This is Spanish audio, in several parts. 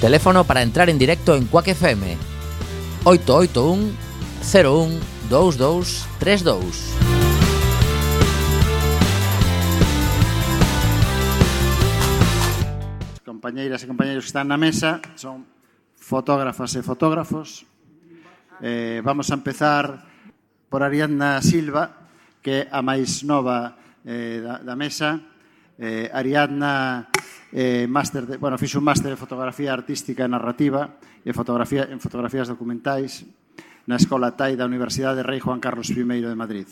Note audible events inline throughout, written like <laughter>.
Teléfono para entrar en directo en Quack FM 881 01 2232 compañeiras e compañeiros que están na mesa son fotógrafas e fotógrafos. Eh, vamos a empezar por Ariadna Silva, que é a máis nova eh, da, da mesa. Eh, Ariadna eh, máster de, bueno, fixo un máster de fotografía artística e narrativa e fotografía en fotografías documentais na Escola TAI da Universidade de Rei Juan Carlos I de Madrid.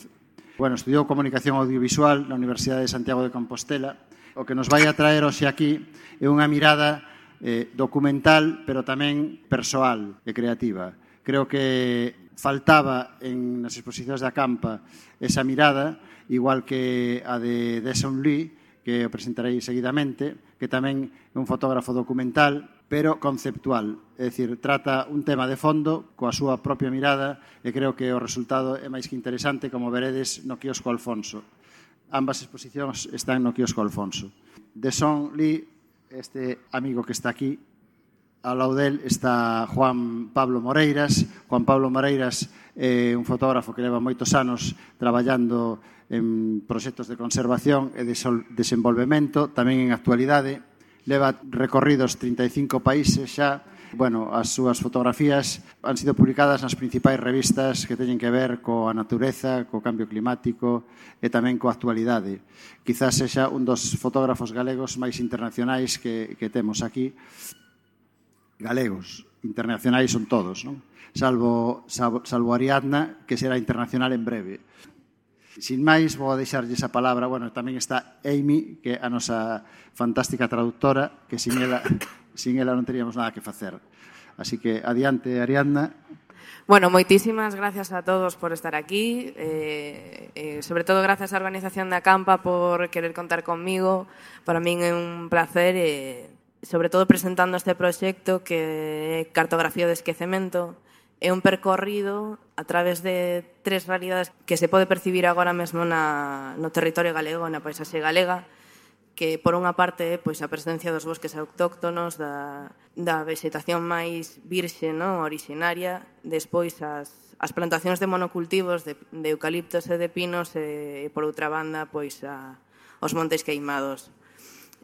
Bueno, estudiou comunicación audiovisual na Universidade de Santiago de Compostela. O que nos vai a traer hoxe aquí é unha mirada eh, documental, pero tamén persoal e creativa. Creo que faltaba en nas exposicións da Campa esa mirada, igual que a de Desson Lee, que o presentarei seguidamente, que tamén é un fotógrafo documental, pero conceptual. É dicir, trata un tema de fondo coa súa propia mirada e creo que o resultado é máis que interesante, como veredes no quiosco Alfonso. Ambas exposicións están no quiosco Alfonso. De Son Lee, este amigo que está aquí, ao lado del está Juan Pablo Moreiras. Juan Pablo Moreiras é un fotógrafo que leva moitos anos traballando en proxectos de conservación e desenvolvemento, tamén en actualidade, leva recorridos 35 países xa, bueno, as súas fotografías han sido publicadas nas principais revistas que teñen que ver coa natureza, co cambio climático e tamén coa actualidade. Quizás sexa un dos fotógrafos galegos máis internacionais que, que temos aquí. Galegos, internacionais son todos, non? Salvo, salvo, salvo Ariadna, que será internacional en breve. Sin máis, vou deixarlles a palabra. Bueno, tamén está Amy, que é a nosa fantástica traductora, que sin ela, <laughs> sin ela non teríamos nada que facer. Así que adiante, Ariadna. Bueno, moitísimas gracias a todos por estar aquí. Eh, eh, sobre todo gracias á organización da Campa por querer contar conmigo. Para min é un placer, eh, sobre todo presentando este proxecto que é Cartografía do Esquecemento, é un percorrido a través de tres realidades que se pode percibir agora mesmo na, no territorio galego, na paisaxe galega, que por unha parte é pois, a presencia dos bosques autóctonos, da, da vegetación máis virxe, non? originaria, despois as, as plantacións de monocultivos de, de eucaliptos e de pinos e, e por outra banda pois a, os montes queimados.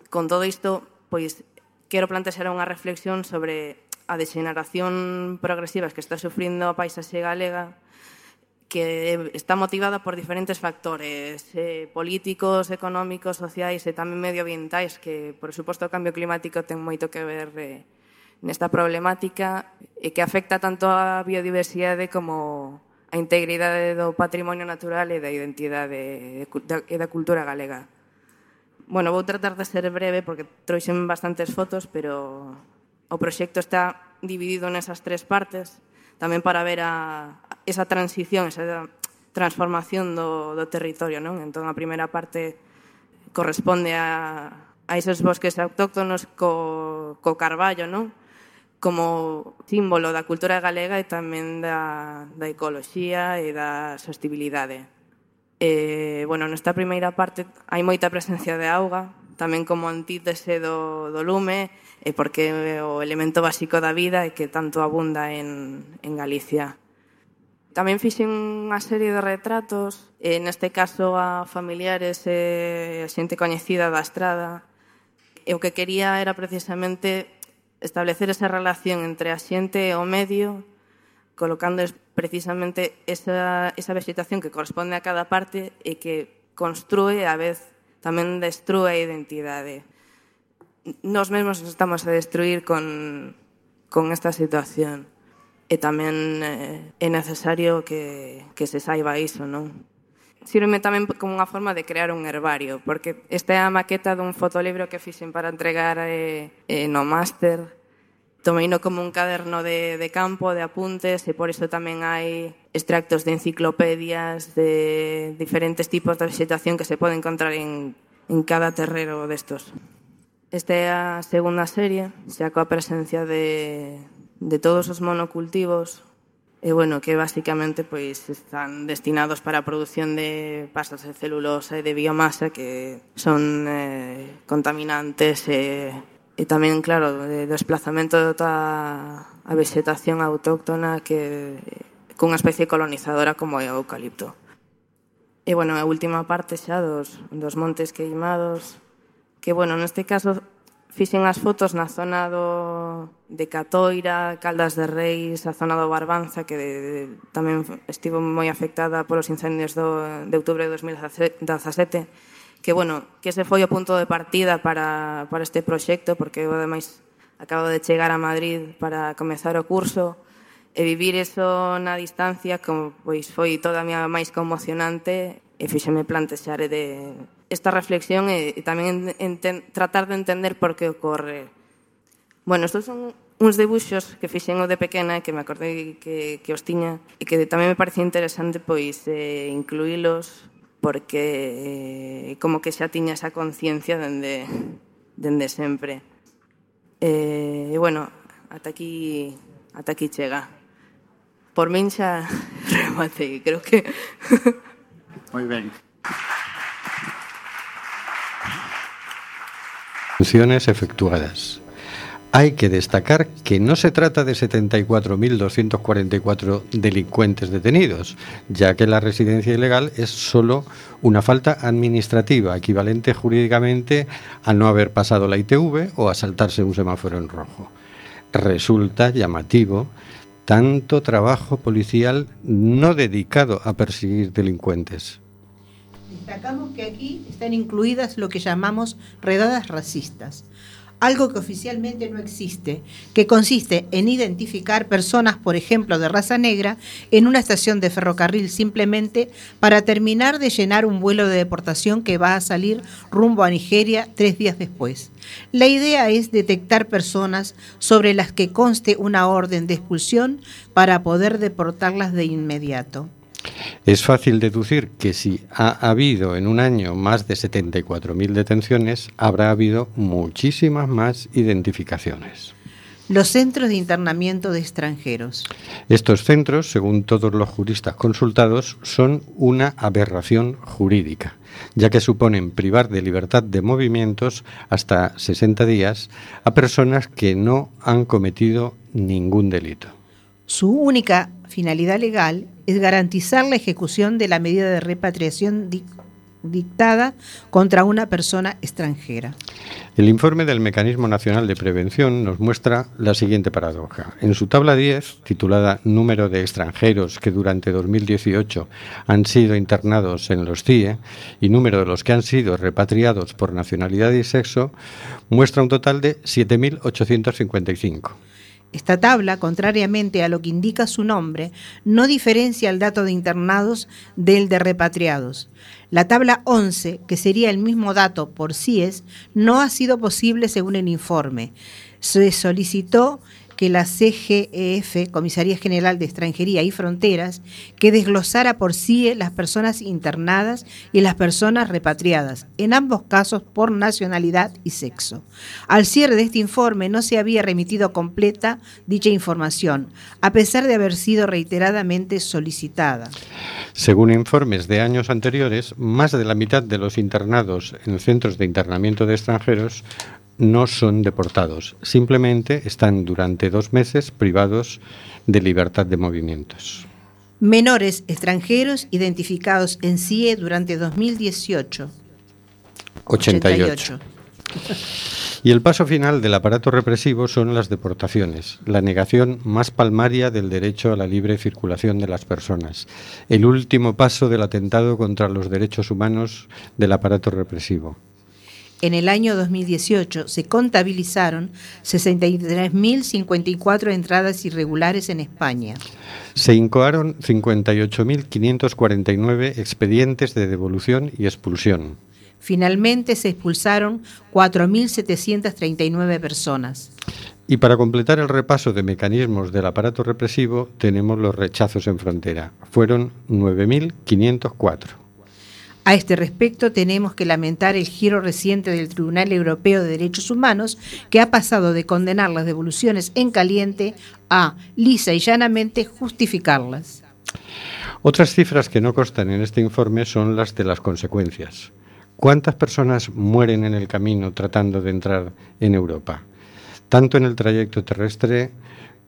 Con todo isto, pois quero plantexar unha reflexión sobre a degeneración progresiva que está sufrindo a paisaxe galega que está motivada por diferentes factores eh, políticos, económicos, sociais e tamén medioambientais que, por suposto, o cambio climático ten moito que ver eh, nesta problemática e que afecta tanto a biodiversidade como a integridade do patrimonio natural e da identidade e da cultura galega. Bueno, vou tratar de ser breve porque trouxen bastantes fotos, pero O proxecto está dividido nesas tres partes, tamén para ver a, esa transición, esa transformación do, do territorio. Non? Entón, a primeira parte corresponde a, a esos bosques autóctonos co, co carballo, non? como símbolo da cultura galega e tamén da, da ecoloxía e da sostibilidade. Eh, bueno, nesta primeira parte hai moita presencia de auga, tamén como antítese do, do lume, e porque é o elemento básico da vida e que tanto abunda en, en Galicia. Tamén fixen unha serie de retratos, e neste caso a familiares e a xente coñecida da estrada, e o que quería era precisamente establecer esa relación entre a xente e o medio, colocando precisamente esa, esa vegetación que corresponde a cada parte e que construe a vez tamén destrúe a identidade. Nos mesmos nos estamos a destruir con, con esta situación e tamén eh, é necesario que, que se saiba iso, non? Sirve tamén como unha forma de crear un herbario, porque esta é a maqueta dun fotolibro que fixen para entregar eh, eh, no máster, tomeino como un caderno de, de campo, de apuntes, e por iso tamén hai extractos de enciclopedias de diferentes tipos de vegetación que se pode encontrar en, en cada terrero destos. Esta é a segunda serie, xa coa presencia de, de todos os monocultivos e bueno, que basicamente pois están destinados para a produción de pastas de celulosa e de biomasa que son eh, contaminantes e eh, E tamén, claro, de desplazamento da a vegetación autóctona que cunha especie colonizadora como é o eucalipto. E, bueno, a última parte xa dos, dos montes queimados, que, bueno, neste caso fixen as fotos na zona do, de Catoira, Caldas de Reis, a zona do Barbanza, que de, de, tamén estivo moi afectada polos incendios do, de outubro de 2017, que, bueno, que ese foi o punto de partida para, para este proxecto, porque eu, ademais, acabo de chegar a Madrid para comezar o curso, e vivir eso na distancia como pois foi toda a miña máis conmocionante e fíxeme plantexar de esta reflexión e, e tamén enten, tratar de entender por que ocorre. Bueno, estos son uns debuxos que fixen o de pequena e que me acordei que, que os tiña e que tamén me parecía interesante pois eh, incluílos porque eh, como que xa tiña esa conciencia dende, dende sempre. Eh, e bueno, ata aquí, ata aquí chega. Por min xa <laughs> rematei, creo que... <laughs> Moi ben. Funciones efectuadas. Hay que destacar que no se trata de 74.244 delincuentes detenidos, ya que la residencia ilegal es solo una falta administrativa, equivalente jurídicamente a no haber pasado la ITV o a saltarse un semáforo en rojo. Resulta llamativo tanto trabajo policial no dedicado a perseguir delincuentes. Destacamos que aquí están incluidas lo que llamamos redadas racistas, algo que oficialmente no existe, que consiste en identificar personas, por ejemplo, de raza negra, en una estación de ferrocarril simplemente para terminar de llenar un vuelo de deportación que va a salir rumbo a Nigeria tres días después. La idea es detectar personas sobre las que conste una orden de expulsión para poder deportarlas de inmediato. Es fácil deducir que si ha habido en un año más de 74.000 detenciones, habrá habido muchísimas más identificaciones. Los centros de internamiento de extranjeros. Estos centros, según todos los juristas consultados, son una aberración jurídica, ya que suponen privar de libertad de movimientos hasta 60 días a personas que no han cometido ningún delito. Su única finalidad legal es garantizar la ejecución de la medida de repatriación dictada contra una persona extranjera. El informe del Mecanismo Nacional de Prevención nos muestra la siguiente paradoja. En su tabla 10, titulada Número de extranjeros que durante 2018 han sido internados en los CIE y número de los que han sido repatriados por nacionalidad y sexo, muestra un total de 7.855. Esta tabla, contrariamente a lo que indica su nombre, no diferencia el dato de internados del de repatriados. La tabla 11, que sería el mismo dato por CIES, no ha sido posible según el informe. Se solicitó que la CGEF, Comisaría General de Extranjería y Fronteras, que desglosara por sí las personas internadas y las personas repatriadas, en ambos casos por nacionalidad y sexo. Al cierre de este informe no se había remitido completa dicha información, a pesar de haber sido reiteradamente solicitada. Según informes de años anteriores, más de la mitad de los internados en centros de internamiento de extranjeros no son deportados, simplemente están durante dos meses privados de libertad de movimientos. Menores extranjeros identificados en CIE durante 2018. 88. Y el paso final del aparato represivo son las deportaciones, la negación más palmaria del derecho a la libre circulación de las personas, el último paso del atentado contra los derechos humanos del aparato represivo en el año 2018 se contabilizaron 63.054 entradas irregulares en España. Se incoaron 58.549 expedientes de devolución y expulsión. Finalmente se expulsaron 4.739 personas. Y para completar el repaso de mecanismos del aparato represivo tenemos los rechazos en frontera. Fueron 9.504. A este respecto, tenemos que lamentar el giro reciente del Tribunal Europeo de Derechos Humanos, que ha pasado de condenar las devoluciones en caliente a, lisa y llanamente, justificarlas. Otras cifras que no constan en este informe son las de las consecuencias. ¿Cuántas personas mueren en el camino tratando de entrar en Europa? Tanto en el trayecto terrestre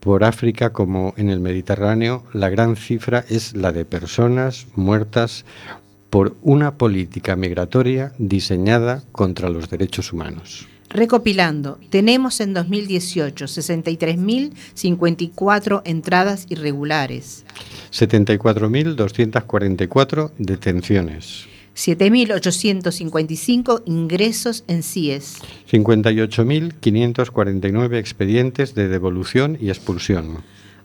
por África como en el Mediterráneo, la gran cifra es la de personas muertas por una política migratoria diseñada contra los derechos humanos. Recopilando, tenemos en 2018 63.054 entradas irregulares, 74.244 detenciones, 7.855 ingresos en CIES, 58.549 expedientes de devolución y expulsión.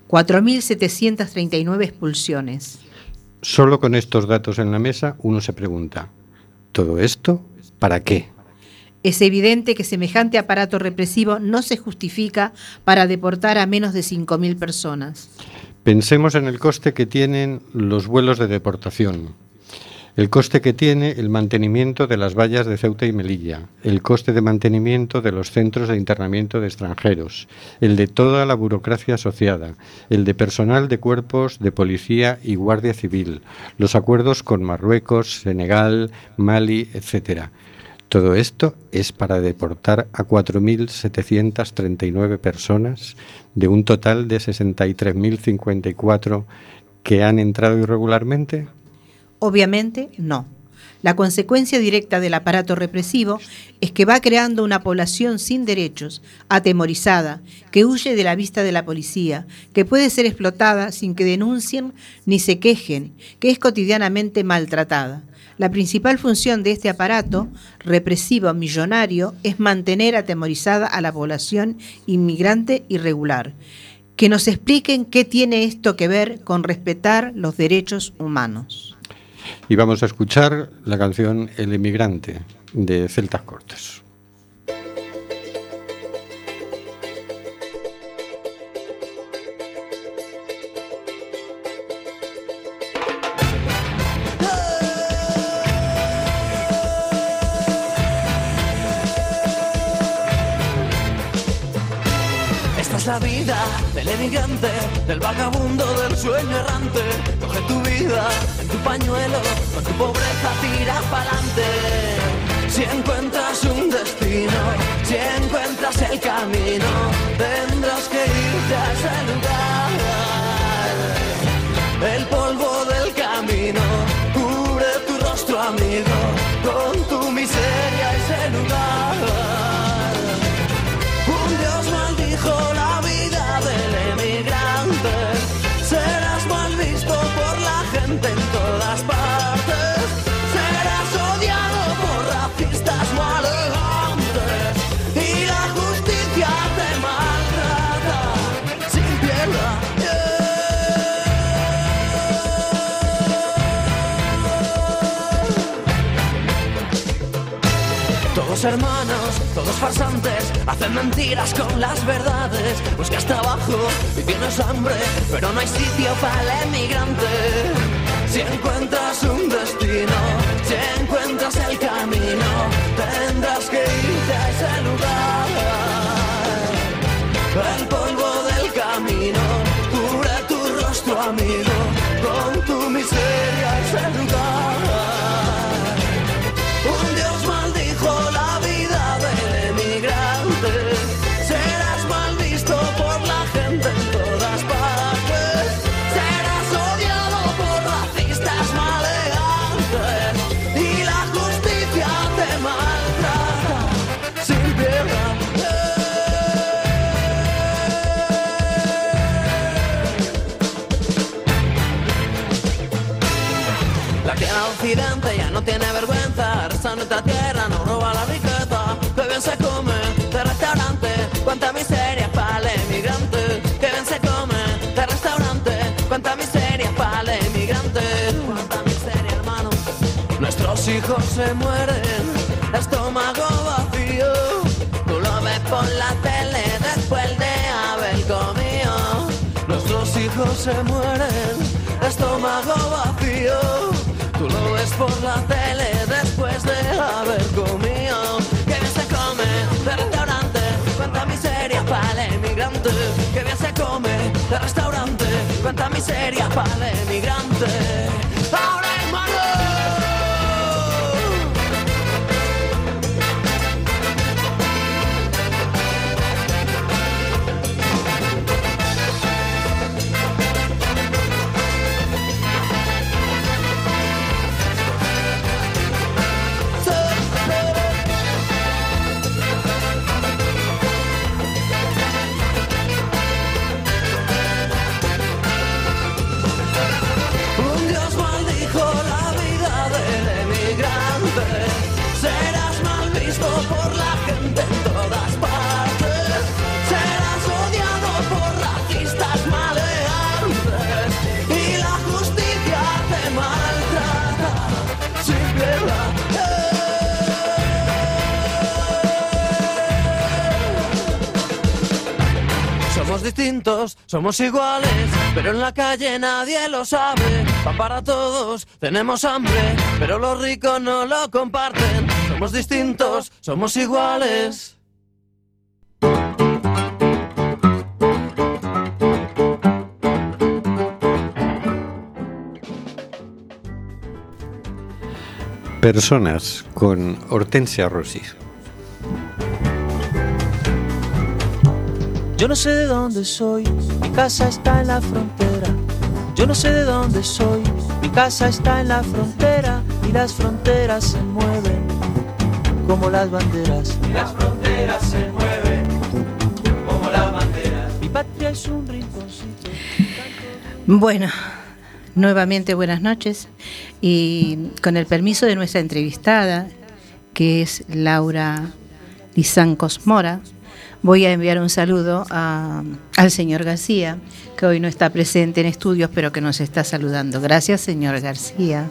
4.739 expulsiones. Solo con estos datos en la mesa uno se pregunta, ¿todo esto para qué? Es evidente que semejante aparato represivo no se justifica para deportar a menos de 5.000 personas. Pensemos en el coste que tienen los vuelos de deportación, el coste que tiene el mantenimiento de las vallas de Ceuta y Melilla, el coste de mantenimiento de los centros de internamiento de extranjeros, el de toda la burocracia asociada, el de personal de cuerpos de policía y guardia civil, los acuerdos con Marruecos, Senegal, Mali, etc. Todo esto es para deportar a 4.739 personas de un total de 63.054 que han entrado irregularmente. Obviamente, no. La consecuencia directa del aparato represivo es que va creando una población sin derechos, atemorizada, que huye de la vista de la policía, que puede ser explotada sin que denuncien ni se quejen, que es cotidianamente maltratada. La principal función de este aparato represivo millonario es mantener atemorizada a la población inmigrante irregular. Que nos expliquen qué tiene esto que ver con respetar los derechos humanos. Y vamos a escuchar la canción El emigrante de Celtas Cortes. Del vagabundo, del sueño errante. Coge tu vida en tu pañuelo, con tu pobreza tira pa'lante. Si encuentras un destino, si encuentras el camino, tendrás que irte a ese. Hermanos, todos farsantes, hacen mentiras con las verdades. Buscas trabajo y tienes hambre, pero no hay sitio para el emigrante. Si encuentras un destino, si encuentras el camino, tendrás que irte a ese lugar. Hijos se mueren, estómago vacío, tú lo ves por la tele después de haber comido. Nuestros hijos se mueren, estómago vacío. Tú lo ves por la tele después de haber comido. Que bien se come de restaurante, cuánta miseria para el emigrante. Que bien se come de restaurante, cuánta miseria para el emigrante. Distintos, somos iguales, pero en la calle nadie lo sabe. Va para todos, tenemos hambre, pero los ricos no lo comparten. Somos distintos, somos iguales. Personas con Hortensia Rossi. Yo no sé de dónde soy, mi casa está en la frontera. Yo no sé de dónde soy, mi casa está en la frontera y las fronteras se mueven como las banderas. Y las fronteras se mueven como las banderas. Mi patria es un rinconcito. Bueno, nuevamente buenas noches y con el permiso de nuestra entrevistada, que es Laura Lizancos Mora, voy a enviar un saludo a- al señor García, que hoy no está presente en estudios, pero que nos está saludando. Gracias, señor García.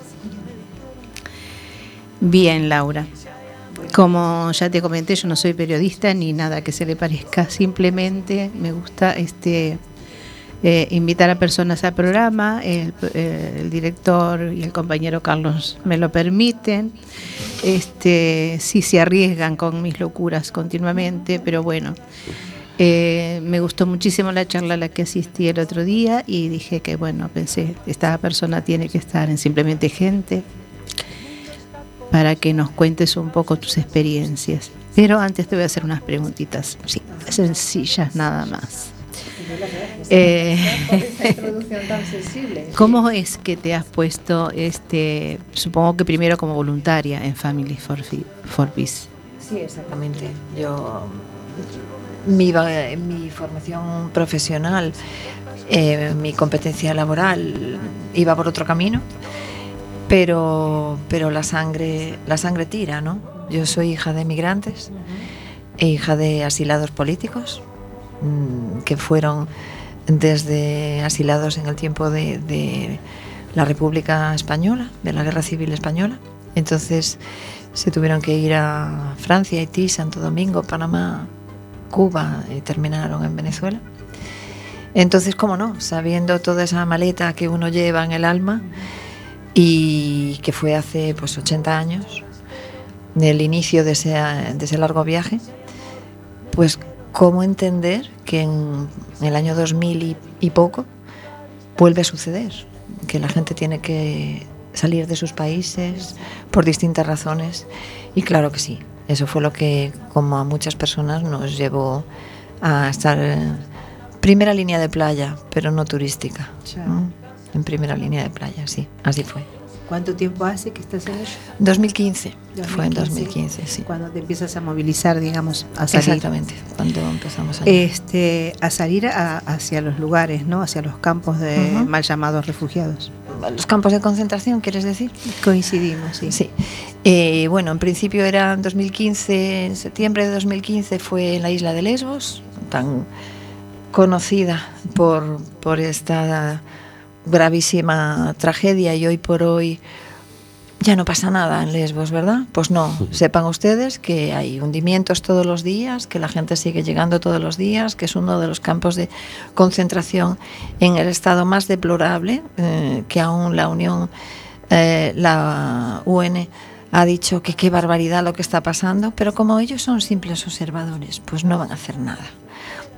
Bien, Laura. Como ya te comenté, yo no soy periodista ni nada que se le parezca, simplemente me gusta este eh, invitar a personas al programa, el, eh, el director y el compañero Carlos me lo permiten, este, sí se arriesgan con mis locuras continuamente, pero bueno, eh, me gustó muchísimo la charla a la que asistí el otro día y dije que bueno, pensé, esta persona tiene que estar en Simplemente Gente para que nos cuentes un poco tus experiencias. Pero antes te voy a hacer unas preguntitas, sí, sencillas nada más. Eh, <laughs> ¿Cómo es que te has puesto, este, supongo que primero como voluntaria en Family for, for Peace? Sí, exactamente. Yo, mi, mi formación profesional, eh, mi competencia laboral iba por otro camino, pero, pero la, sangre, la sangre tira, ¿no? Yo soy hija de migrantes e hija de asilados políticos que fueron desde asilados en el tiempo de, la República Española, de la Guerra Civil Española. Entonces se tuvieron que ir a Francia, Haití, Santo Domingo, Panamá, Cuba y terminaron en Venezuela. Entonces, ¿cómo no? Sabiendo toda esa maleta que uno lleva en el alma y que fue hace pues 80 años, del inicio de ese, de ese largo viaje, pues cómo entender que en el año 2000 y, y poco vuelve a suceder, que la gente tiene que salir de sus países por distintas razones. Y claro que sí, eso fue lo que, como a muchas personas, nos llevó a estar en primera línea de playa, pero no turística. En primera línea de playa, sí, así fue. ¿Cuánto tiempo hace que estás en ello? 2015, fue en 2015, 2015, sí. Cuando te empiezas a movilizar, digamos, a salir. Exactamente, cuando empezamos a Este, a salir a- hacia los lugares, ¿no? Hacia los campos de mal llamados refugiados. los campos de concentración, ¿quieres decir? Coincidimos, sí. Sí. Eh, bueno, en principio era en 2015, en septiembre de 2015 fue en la isla de Lesbos, tan conocida por, por esta gravísima tragedia y hoy por hoy ya no pasa nada en Lesbos, ¿verdad? Pues no, sepan ustedes que hay hundimientos todos los días, que la gente sigue llegando todos los días, que es uno de los campos de concentración en el estado más deplorable, eh, que aún la Unión, eh, la UN ha dicho que qué barbaridad lo que está pasando, pero como ellos son simples observadores, pues no van a hacer nada.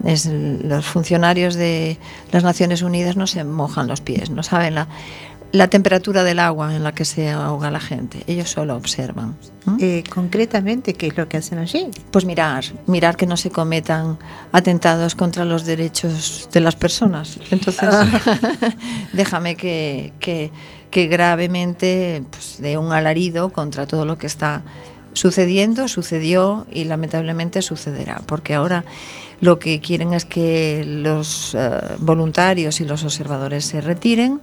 Es, los funcionarios de las Naciones Unidas no se mojan los pies, no saben la, la temperatura del agua en la que se ahoga la gente. Ellos solo observan. ¿m? Eh, concretamente, ¿qué es lo que hacen allí? Pues mirar, mirar que no se cometan atentados contra los derechos de las personas. Entonces, <laughs> déjame que, que, que gravemente pues, dé un alarido contra todo lo que está sucediendo, sucedió y lamentablemente sucederá, porque ahora lo que quieren es que los eh, voluntarios y los observadores se retiren,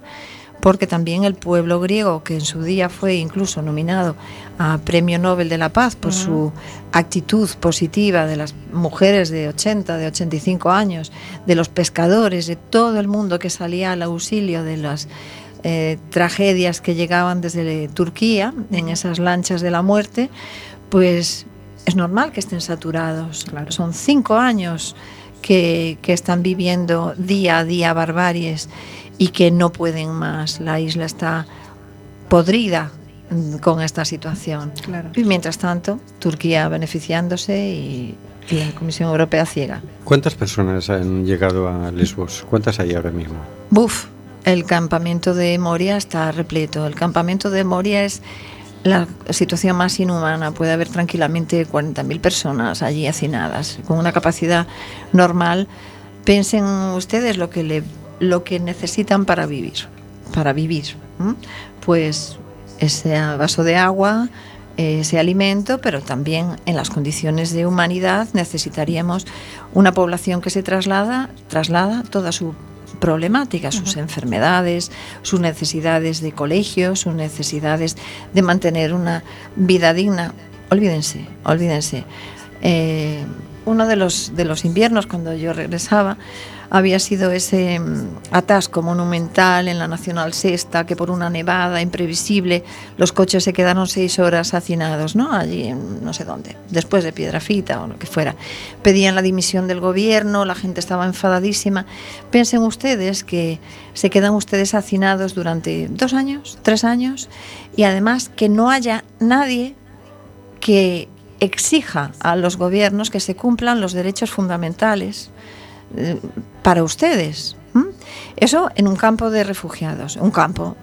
porque también el pueblo griego, que en su día fue incluso nominado a Premio Nobel de la Paz por su actitud positiva de las mujeres de 80, de 85 años, de los pescadores, de todo el mundo que salía al auxilio de las eh, tragedias que llegaban desde Turquía en esas lanchas de la muerte, pues es normal que estén saturados. Son cinco años que, que están viviendo día a día barbaries y que no pueden más. La isla está podrida con esta situación. Claro. Y mientras tanto, Turquía beneficiándose y, y la Comisión Europea ciega. ¿Cuántas personas han llegado a Lesbos? ¿Cuántas hay ahora mismo? Buf, el campamento de Moria está repleto. El campamento de Moria es la situación más inhumana. Puede haber tranquilamente 40.000 personas allí hacinadas, con una capacidad normal. Piensen ustedes lo que, le, lo que necesitan para vivir. Para vivir. Pues ese vaso de agua, ese alimento, pero también en las condiciones de humanidad necesitaríamos una población que se traslada, traslada toda su problemática, sus enfermedades, sus necesidades de colegio, sus necesidades de mantener una vida digna. Olvídense, olvídense. Eh, uno de los, de los inviernos, cuando yo regresaba, había sido ese mm, atasco monumental en la Nacional Sexta, que por una nevada imprevisible los coches se quedaron seis horas hacinados, ¿no? Allí en no sé dónde, después de Piedrafita o lo que fuera. Pedían la dimisión del gobierno, la gente estaba enfadadísima. Piensen ustedes que se quedan ustedes hacinados durante dos años, tres años, y además que no haya nadie que exija a los gobiernos que se cumplan los derechos fundamentales para ustedes. Eso en un campo de refugiados, un campo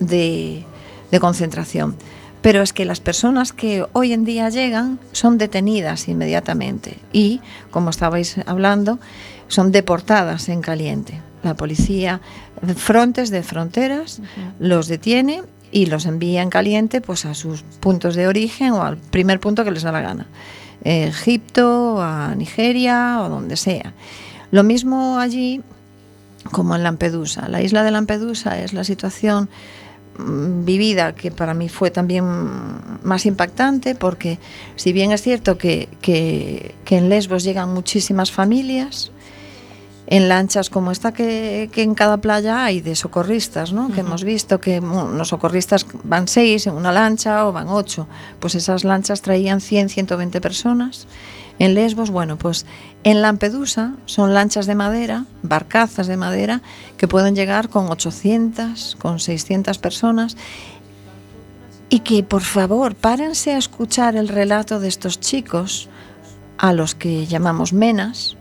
de, de concentración. Pero es que las personas que hoy en día llegan son detenidas inmediatamente y, como estabais hablando, son deportadas en caliente. La policía, frontes de fronteras, los detiene y los envía en caliente pues, a sus puntos de origen o al primer punto que les da la gana. Eh, Egipto, a Nigeria o donde sea. Lo mismo allí como en Lampedusa. La isla de Lampedusa es la situación mm, vivida que para mí fue también más impactante porque si bien es cierto que, que- que en Lesbos llegan muchísimas familias, en lanchas como esta que, que en cada playa hay de socorristas, ¿no? que hemos visto que mm, los socorristas van seis en una lancha o van ocho, pues esas lanchas traían 100, 120 personas. En Lesbos, bueno, pues en Lampedusa son lanchas de madera, barcazas de madera, que pueden llegar con 800, con 600 personas y que por favor párense a escuchar el relato de estos chicos a los que llamamos menas,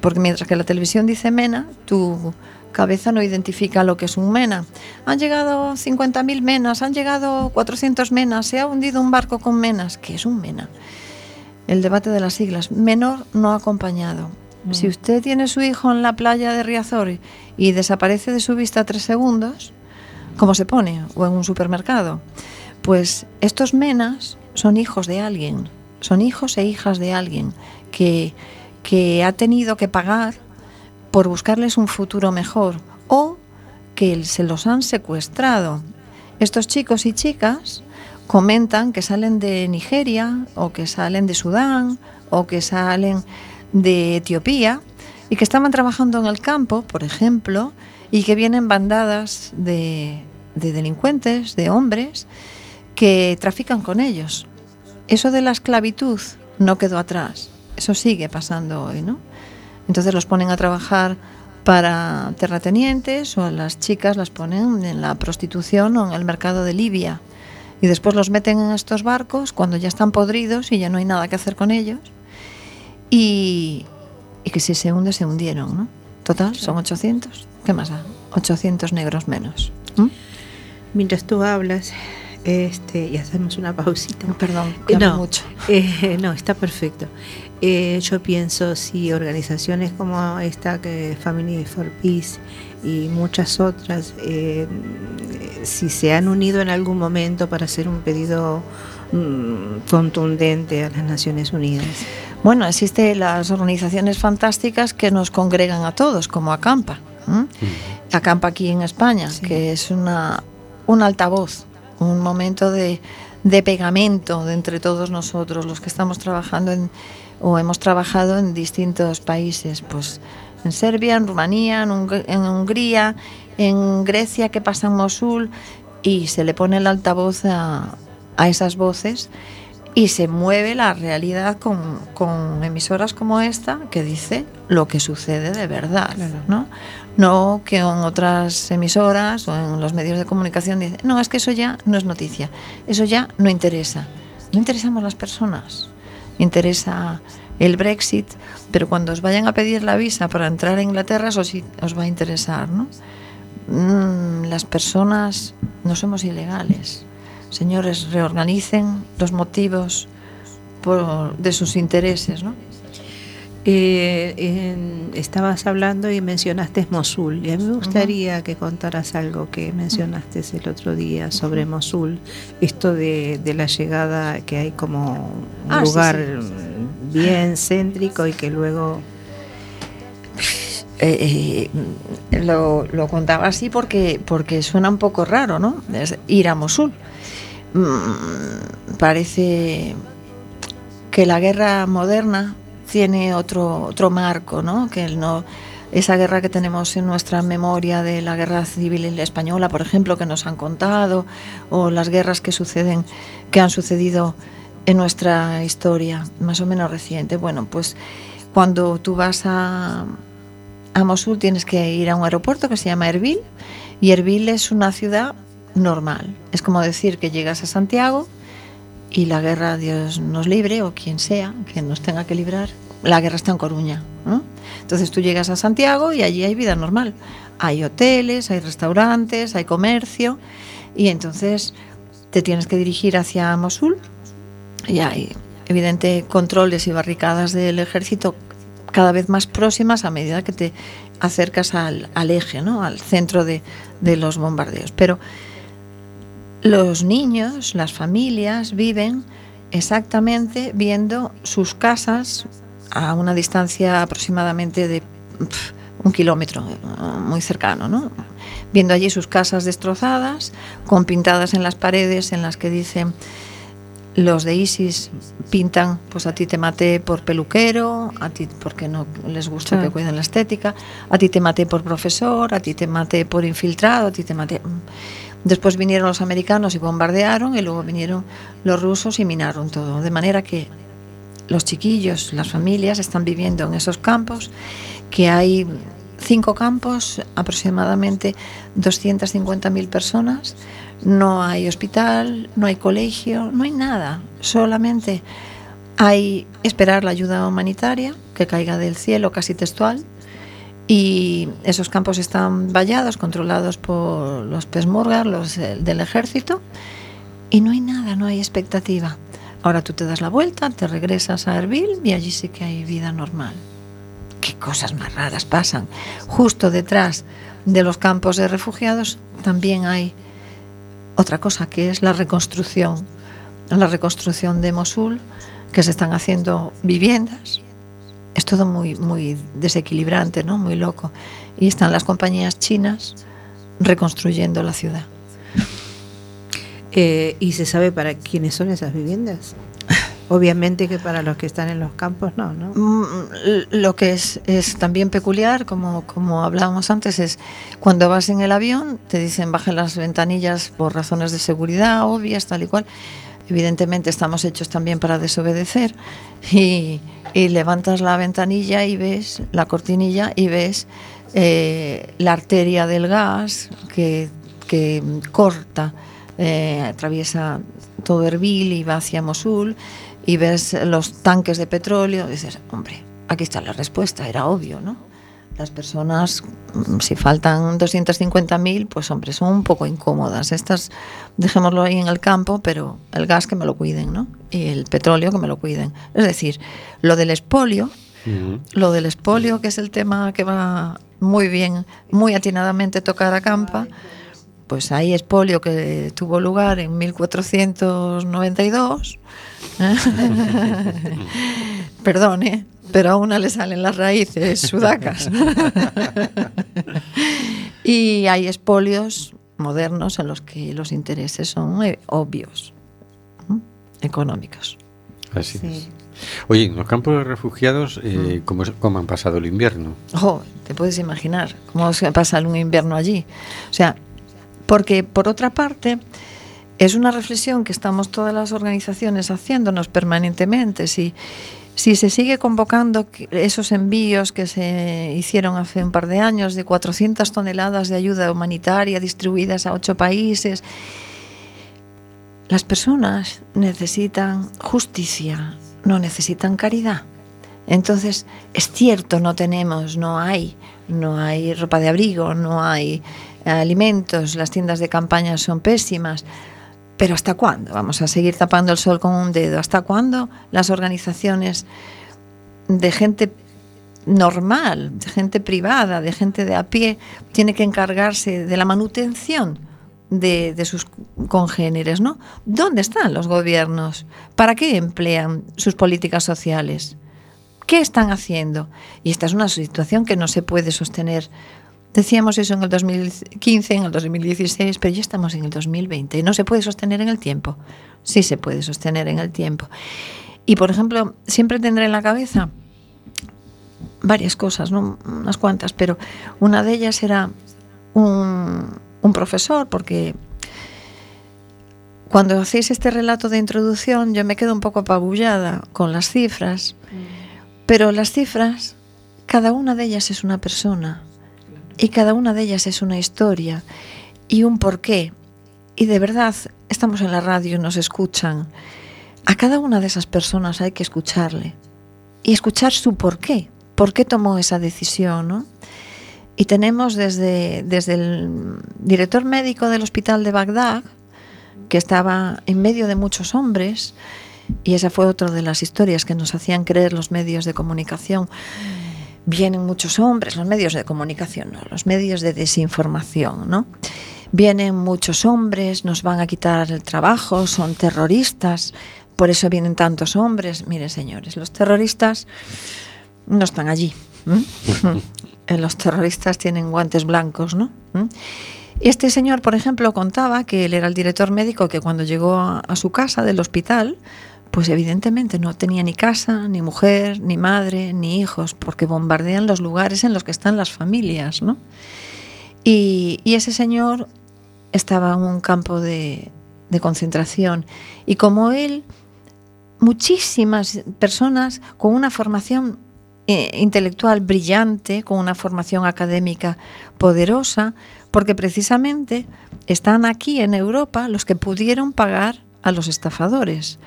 porque mientras que la televisión dice mena, tu cabeza no identifica lo que es un mena. Han llegado 50.000 menas, han llegado 400 menas, se ha hundido un barco con menas. ¿Qué es un mena? El debate de las siglas. Menor no acompañado. Si usted tiene su hijo en la playa de Riazor y desaparece de su vista tres segundos, ¿cómo se pone? O en un supermercado. Pues estos menas son hijos de alguien, son hijos e hijas de alguien que, que ha tenido que pagar por buscarles un futuro mejor o que se los han secuestrado. Estos chicos y chicas comentan que salen de Nigeria o que salen de Sudán o que salen de Etiopía y que estaban trabajando en el campo, por ejemplo, y que vienen bandadas de, de delincuentes, de hombres, que trafican con ellos. Eso de la esclavitud no quedó atrás, eso sigue pasando hoy, ¿no? Entonces los ponen a trabajar para terratenientes o a las chicas las ponen en la prostitución o en el mercado de Libia. Y después los meten en estos barcos cuando ya están podridos y ya no hay nada que hacer con ellos. Y, y que si se hunde, se hundieron, ¿no? Total, son 800. ¿Qué más da? 800 negros menos. ¿Mm? Mientras tú hablas, este, y hacemos una pausita. <laughs> Perdón, que hablo no, mucho. <laughs> eh, no, está perfecto. Eh, yo pienso si organizaciones como esta, que Family for Peace y muchas otras, eh, si se han unido en algún momento para hacer un pedido mm, contundente a las Naciones Unidas. Bueno, existen las organizaciones fantásticas que nos congregan a todos, como Acampa. ¿m? Acampa aquí en España, que es una, un altavoz, un momento de, de pegamento de entre todos nosotros, los que estamos trabajando en, o hemos trabajado en distintos países, pues en Serbia, en Rumanía, en, Hung- en Hungría, en Grecia, que pasa en Mosul, y se le pone el altavoz a, a esas voces y se mueve la realidad con, con emisoras como esta que dice lo que sucede de verdad, ¿no? No que en otras emisoras o en los medios de comunicación dicen, no, es que eso ya no es noticia, eso ya no interesa. No interesamos las personas, interesa el Brexit, pero cuando os vayan a pedir la visa para entrar a Inglaterra, eso sí os va a interesar, ¿no? Mm, las personas no somos ilegales. Señores, reorganicen los motivos de sus intereses, ¿no? Eh, estabas hablando y mencionaste Mosul. Y a mí me gustaría que contaras algo que mencionaste el otro día sobre Mosul. Esto de, de la llegada, que hay como un Ah, sí, lugar sí. bien céntrico y que luego. Eh, eh, lo, lo contaba así porque, porque suena un poco raro, ¿no? Es ir a Mosul. Mm, parece que la guerra moderna tiene otro, otro marco, ¿no? Que el no, esa guerra que tenemos en nuestra memoria de la guerra civil española, por ejemplo, que nos han contado, o las guerras que suceden, que han sucedido en nuestra historia, más o menos reciente. Bueno, pues cuando tú vas a, a Mosul tienes que ir a un aeropuerto que se llama Erbil y Erbil es una ciudad normal. Es como decir que llegas a Santiago y la guerra, Dios nos libre o quien sea que nos tenga que librar, la guerra está en Coruña. ¿no? Entonces tú llegas a Santiago y allí hay vida normal. Hay hoteles, hay restaurantes, hay comercio y entonces te tienes que dirigir hacia Mosul y hay evidente controles y barricadas del ejército cada vez más próximas a medida que te acercas al, al eje, ¿no? al centro de, de los bombardeos. Pero los niños, las familias viven exactamente viendo sus casas a una distancia aproximadamente de un kilómetro, muy cercano, ¿no? Viendo allí sus casas destrozadas, con pintadas en las paredes en las que dicen los de ISIS pintan, pues a ti te maté por peluquero, a ti porque no les gusta que cuiden la estética, a ti te maté por profesor, a ti te maté por infiltrado, a ti te maté... Después vinieron los americanos y bombardearon y luego vinieron los rusos y minaron todo. De manera que los chiquillos, las familias están viviendo en esos campos, que hay cinco campos, aproximadamente 250.000 personas, no hay hospital, no hay colegio, no hay nada, solamente hay esperar la ayuda humanitaria que caiga del cielo casi textual y esos campos están vallados, controlados por los pesmurgas, los eh, del ejército y no hay nada, no hay expectativa. Ahora tú te das la vuelta, te regresas a Erbil y allí sí que hay vida normal. Qué cosas más raras pasan. Justo detrás de los campos de refugiados también hay otra cosa que es la reconstrucción, la reconstrucción de Mosul, que se están haciendo viviendas. Es todo muy, muy desequilibrante, ¿no? Muy loco. Y están las compañías chinas reconstruyendo la ciudad. Eh, ¿Y se sabe para quiénes son esas viviendas? <laughs> Obviamente que para los que están en los campos no, ¿no? Mm, l- Lo que es, es también peculiar, como, como hablábamos antes, es cuando vas en el avión, te dicen bajen las ventanillas por razones de seguridad obvias, tal y cual. Evidentemente estamos hechos también para desobedecer y, y levantas la ventanilla y ves la cortinilla y ves eh, la arteria del gas que, que corta, eh, atraviesa todo Erbil y va hacia Mosul y ves los tanques de petróleo, dices, hombre, aquí está la respuesta, era obvio, ¿no? Las personas, mm, si faltan 250.000, pues hombre, son un poco incómodas. Estas, dejémoslo ahí en el campo, pero el gas que me lo cuiden, ¿no? Y el petróleo que me lo cuiden. Es decir, lo del expolio, lo del expolio, que es el tema que va muy bien, muy atinadamente tocar a Campa, pues hay expolio que tuvo lugar en 1492. <laughs> Perdón, ¿eh? pero a una le salen las raíces sudacas. <laughs> y hay expolios modernos en los que los intereses son eh, obvios, económicos. Así Sí. es. Oye, en los campos de refugiados, eh, ¿cómo, cómo han pasado el invierno? Ojo, te puedes imaginar cómo se pasa un invierno allí. O sea, porque por otra parte, es una reflexión que estamos todas las organizaciones haciéndonos permanentemente. Si, se sigue convocando esos envíos que se hicieron hace un par de años de 400 toneladas de ayuda humanitaria distribuidas a ocho países, las personas necesitan justicia, no necesitan caridad. Entonces, es cierto, no tenemos, no hay, no hay ropa de abrigo, no hay alimentos, las tiendas de campaña son pésimas. Pero ¿hasta cuándo? Vamos a seguir tapando el sol con un dedo. ¿Hasta cuándo las organizaciones de gente normal, de gente privada, de gente de a pie, tiene que encargarse de la manutención de, de sus congéneres, ¿no? ¿Dónde están los gobiernos? ¿Para qué emplean sus políticas sociales? ¿Qué están haciendo? Y esta es una situación que no se puede sostener. Decíamos eso en el 2015, en el 2016, pero ya estamos en el 2020 y no se puede sostener en el tiempo. Sí se puede sostener en el tiempo. Y, por ejemplo, siempre tendré en la cabeza varias cosas, ¿no? unas cuantas, pero una de ellas era un, un profesor, porque cuando hacéis este relato de introducción yo me quedo un poco apabullada con las cifras, pero las cifras, cada una de ellas es una persona y cada una de ellas es una historia y un porqué. Y de verdad, estamos en la radio y nos escuchan. A cada una de esas personas hay que escucharle y escuchar su porqué, por qué tomó esa decisión, ¿no? Y tenemos desde, desde el director médico del hospital de Bagdad, que estaba en medio de muchos hombres, y esa fue otra de las historias que nos hacían creer los medios de comunicación. Vienen muchos hombres, los medios de comunicación, no, los medios de desinformación, ¿no? Vienen muchos hombres, nos van a quitar el trabajo, son terroristas, por eso vienen tantos hombres. Miren, señores, los terroristas no están allí. <laughs> Eh, los terroristas tienen guantes blancos, ¿no? Este señor, por ejemplo, contaba que él era el director médico que cuando llegó a su casa del hospital, pues evidentemente no tenía ni casa, ni mujer, ni madre, ni hijos, porque bombardean los lugares en los que están las familias, ¿no? Y, ese señor estaba en un campo de, de concentración y como él, muchísimas personas con una formación eh, intelectual brillante, con una formación académica poderosa, porque precisamente están aquí en Europa los que pudieron pagar a los estafadores,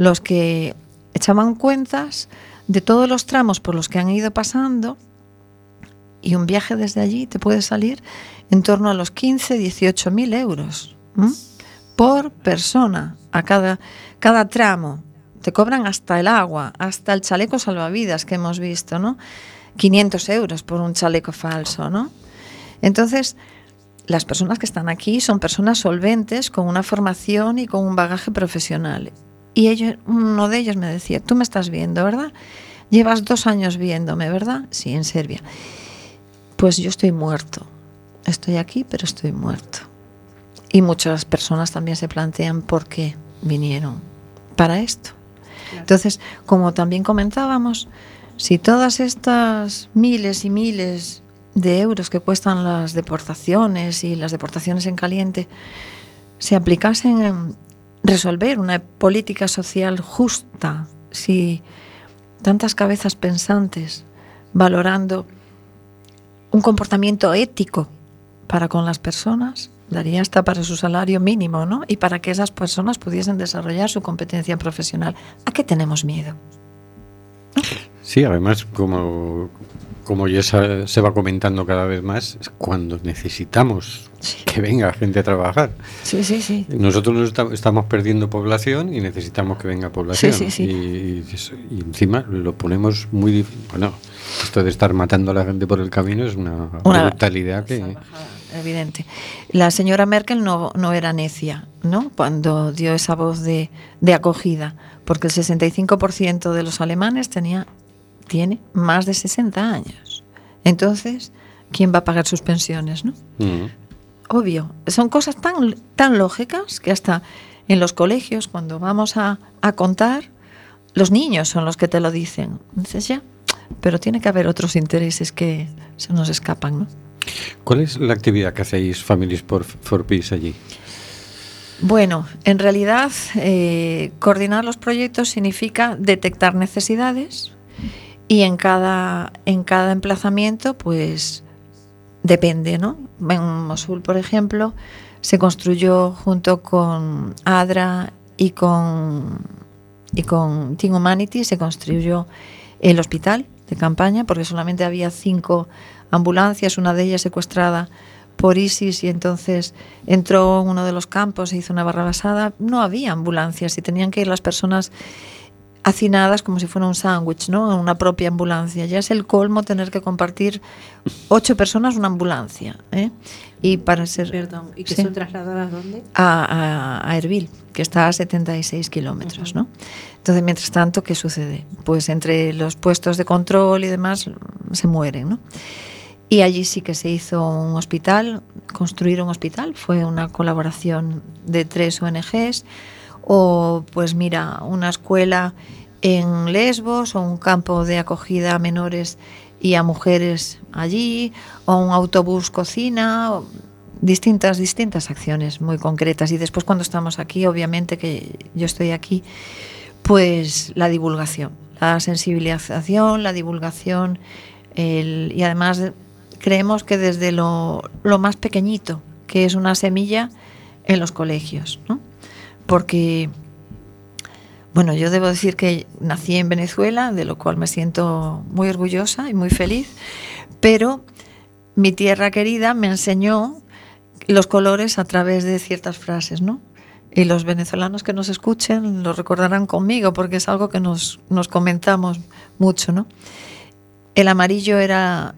los que echaban cuentas de todos los tramos por los que han ido pasando y un viaje desde allí te puede salir en torno a los 15, 18 mil euros por persona a cada, cada tramo. Te cobran hasta el agua, hasta el chaleco salvavidas que hemos visto, ¿no? 500 euros por un chaleco falso, ¿no? Entonces, las personas que están aquí son personas solventes con una formación y con un bagaje profesional. Y ellos, uno de ellos me decía, tú me estás viendo, ¿verdad? Llevas dos años viéndome, ¿verdad? Sí, en Serbia. Pues yo estoy muerto. Estoy aquí, pero estoy muerto. Y muchas personas también se plantean por qué vinieron para esto. Entonces, como también comentábamos, si todas estas miles y miles de euros que cuestan las deportaciones y las deportaciones en caliente se aplicasen en resolver una política social justa, si tantas cabezas pensantes valorando un comportamiento ético para con las personas, daría hasta para su salario mínimo, ¿no? Y para que esas personas pudiesen desarrollar su competencia profesional. ¿A qué tenemos miedo? Sí, además, como, como ya se, va comentando cada vez más, cuando necesitamos que venga gente a trabajar. Sí, sí, sí. Nosotros nos esta- estamos perdiendo población y necesamos que venga población. Sí, sí, sí. Y, y y encima lo ponemos muy dif- Bueno, esto de estar matando a la gente por el camino es una, Una- brutalidad que. Evidente. La señora Merkel no, no era necia, ¿no? Cuando dio esa voz de, de acogida, porque el 65% de los alemanes tenía, tiene más de 60 años. Entonces, ¿quién va a pagar sus pensiones, no? Mm. Obvio, son cosas tan, tan lógicas que hasta en los colegios, cuando vamos a, a contar, los niños son los que te lo dicen. Dices ya, pero tiene que haber otros intereses que se nos escapan, ¿no? ¿Cuál es la actividad que hacéis Families for, for Peace allí? Bueno, en realidad eh, coordinar los proyectos significa detectar necesidades y en cada, en cada emplazamiento pues depende, ¿no? En Mosul, por ejemplo, se construyó junto con ADRA y con, y con Team Humanity, se construyó el hospital de campaña porque solamente había cinco ambulancias, una de ellas secuestrada por ISIS y entonces entró en uno de los campos e hizo una barra basada. No había ambulancias y tenían que ir las personas hacinadas como si fuera un sándwich, ¿no? En una propia ambulancia. Ya es el colmo tener que compartir ocho personas una ambulancia. ¿eh? Y para ser. Perdón, ¿y que Sí. son trasladadas dónde? a, a, a Erbil, que está a 76 kilómetros, ¿no? Entonces, mientras tanto, ¿qué sucede? Pues entre los puestos de control y demás se mueren, ¿no? Y allí sí que se hizo un hospital, construir un hospital, fue una colaboración de tres ONGs, o pues mira, una escuela en Lesbos, o un campo de acogida a menores y a mujeres allí, o un autobús cocina, distintas, distintas acciones muy concretas. Y después cuando estamos aquí, obviamente que yo estoy aquí, pues la divulgación, la sensibilización, la divulgación, el- y además creemos que desde lo, lo más pequeñito, que es una semilla en los colegios, ¿no? Porque, bueno, yo debo decir que nací en Venezuela, de lo cual me siento muy orgullosa y muy feliz, pero mi tierra querida me enseñó los colores a través de ciertas frases, ¿no? Y los venezolanos que nos escuchen lo recordarán conmigo porque es algo que nos, nos comentamos mucho, ¿no? El amarillo era